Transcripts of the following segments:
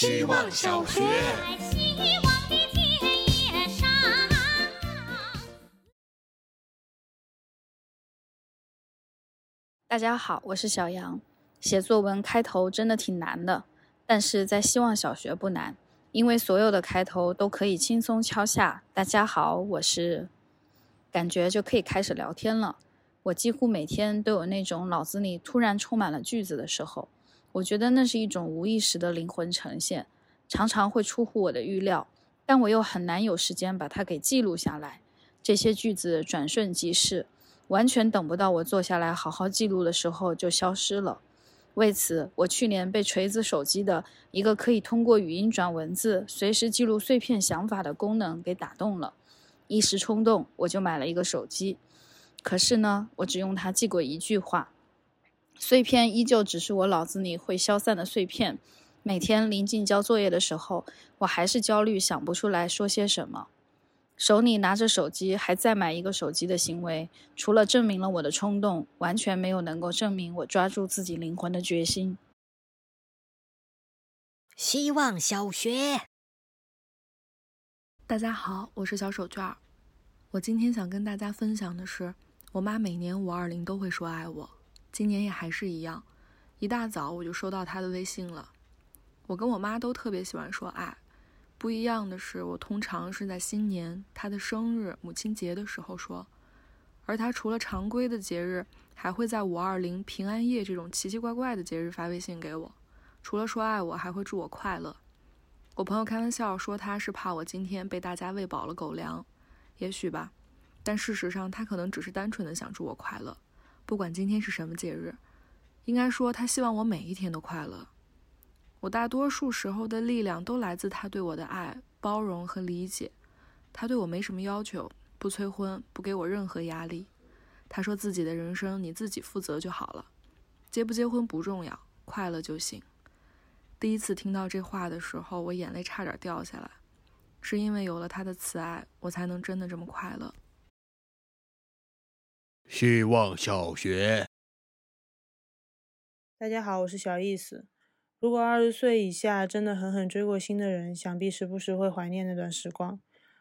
希望小学。大家好，我是小杨。写作文开头真的挺难的，但是在希望小学不难，因为所有的开头都可以轻松敲下。大家好，我是，感觉就可以开始聊天了。我几乎每天都有那种脑子里突然充满了句子的时候，我觉得那是一种无意识的灵魂呈现，常常会出乎我的预料，但我又很难有时间把它给记录下来。这些句子转瞬即逝，完全等不到我坐下来好好记录的时候就消失了。为此，我去年被锤子手机的一个可以通过语音转文字、随时记录碎片想法的功能给打动了，一时冲动我就买了一个手机。可是呢，我只用它记过一句话，碎片依旧只是我脑子里会消散的碎片。每天临近交作业的时候，我还是焦虑，想不出来说些什么。手里拿着手机，还再买一个手机的行为，除了证明了我的冲动，完全没有能够证明我抓住自己灵魂的决心。希望小学，大家好，我是小手绢儿。我今天想跟大家分享的是。我妈每年五二零都会说爱我，今年也还是一样。一大早我就收到她的微信了。我跟我妈都特别喜欢说爱，不一样的是，我通常是在新年、她的生日、母亲节的时候说，而她除了常规的节日，还会在五二零、平安夜这种奇奇怪怪的节日发微信给我。除了说爱我，还会祝我快乐。我朋友开玩笑说她是怕我今天被大家喂饱了狗粮，也许吧。但事实上，他可能只是单纯的想祝我快乐，不管今天是什么节日。应该说，他希望我每一天都快乐。我大多数时候的力量都来自他对我的爱、包容和理解。他对我没什么要求，不催婚，不给我任何压力。他说自己的人生你自己负责就好了，结不结婚不重要，快乐就行。第一次听到这话的时候，我眼泪差点掉下来，是因为有了他的慈爱，我才能真的这么快乐。希望小学，大家好，我是小意思。如果二十岁以下真的狠狠追过星的人，想必时不时会怀念那段时光。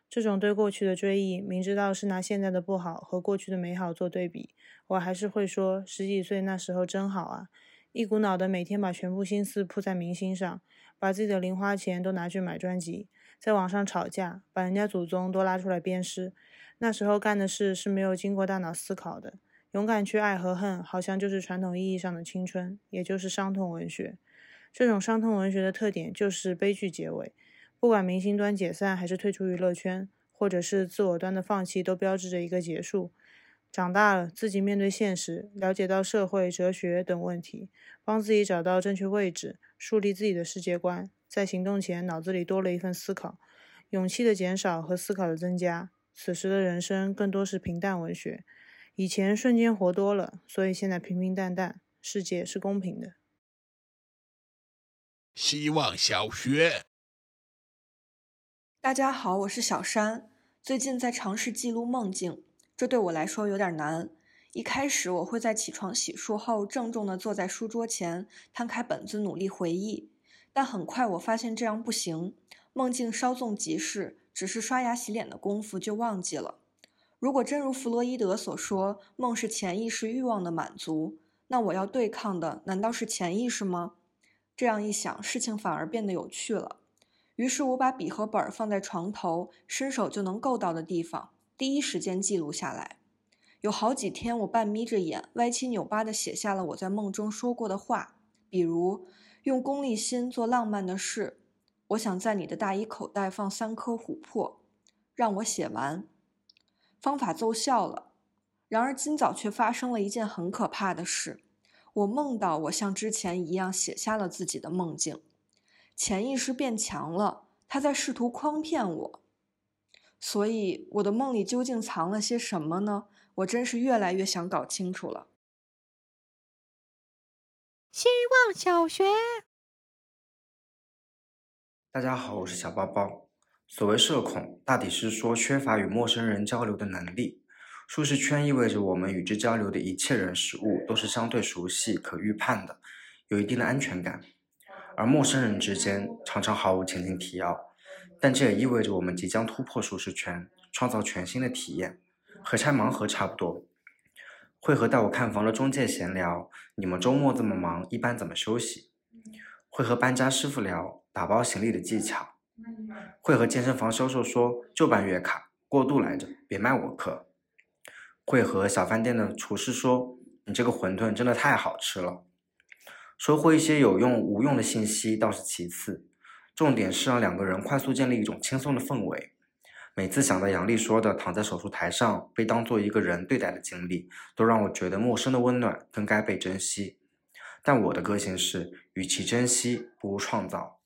这种对过去的追忆，明知道是拿现在的不好和过去的美好做对比，我还是会说十几岁那时候真好啊！一股脑的每天把全部心思扑在明星上，把自己的零花钱都拿去买专辑，在网上吵架，把人家祖宗都拉出来鞭尸。那时候干的事是没有经过大脑思考的，勇敢去爱和恨，好像就是传统意义上的青春，也就是伤痛文学。这种伤痛文学的特点就是悲剧结尾，不管明星端解散还是退出娱乐圈，或者是自我端的放弃，都标志着一个结束。长大了，自己面对现实，了解到社会、哲学等问题，帮自己找到正确位置，树立自己的世界观，在行动前脑子里多了一份思考，勇气的减少和思考的增加。此时的人生更多是平淡文学，以前瞬间活多了，所以现在平平淡淡。世界是公平的。希望小学，大家好，我是小山。最近在尝试记录梦境，这对我来说有点难。一开始我会在起床洗漱后，郑重地坐在书桌前，摊开本子努力回忆，但很快我发现这样不行，梦境稍纵即逝。只是刷牙洗脸的功夫就忘记了。如果真如弗洛伊德所说，梦是潜意识欲望的满足，那我要对抗的难道是潜意识吗？这样一想，事情反而变得有趣了。于是我把笔和本放在床头，伸手就能够到的地方，第一时间记录下来。有好几天，我半眯着眼，歪七扭八地写下了我在梦中说过的话，比如用功利心做浪漫的事。我想在你的大衣口袋放三颗琥珀，让我写完。方法奏效了，然而今早却发生了一件很可怕的事。我梦到我像之前一样写下了自己的梦境，潜意识变强了，他在试图诓骗我。所以我的梦里究竟藏了些什么呢？我真是越来越想搞清楚了。希望小学。大家好，我是小包包。所谓社恐，大抵是说缺乏与陌生人交流的能力。舒适圈意味着我们与之交流的一切人事物都是相对熟悉、可预判的，有一定的安全感。而陌生人之间常常毫无前情提要，但这也意味着我们即将突破舒适圈，创造全新的体验，和拆盲盒差不多。会和带我看房的中介闲聊，你们周末这么忙，一般怎么休息？会和搬家师傅聊打包行李的技巧，会和健身房销售说就办月卡，过度来着，别卖我课。会和小饭店的厨师说你这个馄饨真的太好吃了。收获一些有用无用的信息倒是其次，重点是让两个人快速建立一种轻松的氛围。每次想到杨丽说的躺在手术台上被当做一个人对待的经历，都让我觉得陌生的温暖更该被珍惜。但我的个性是，与其珍惜，不如创造。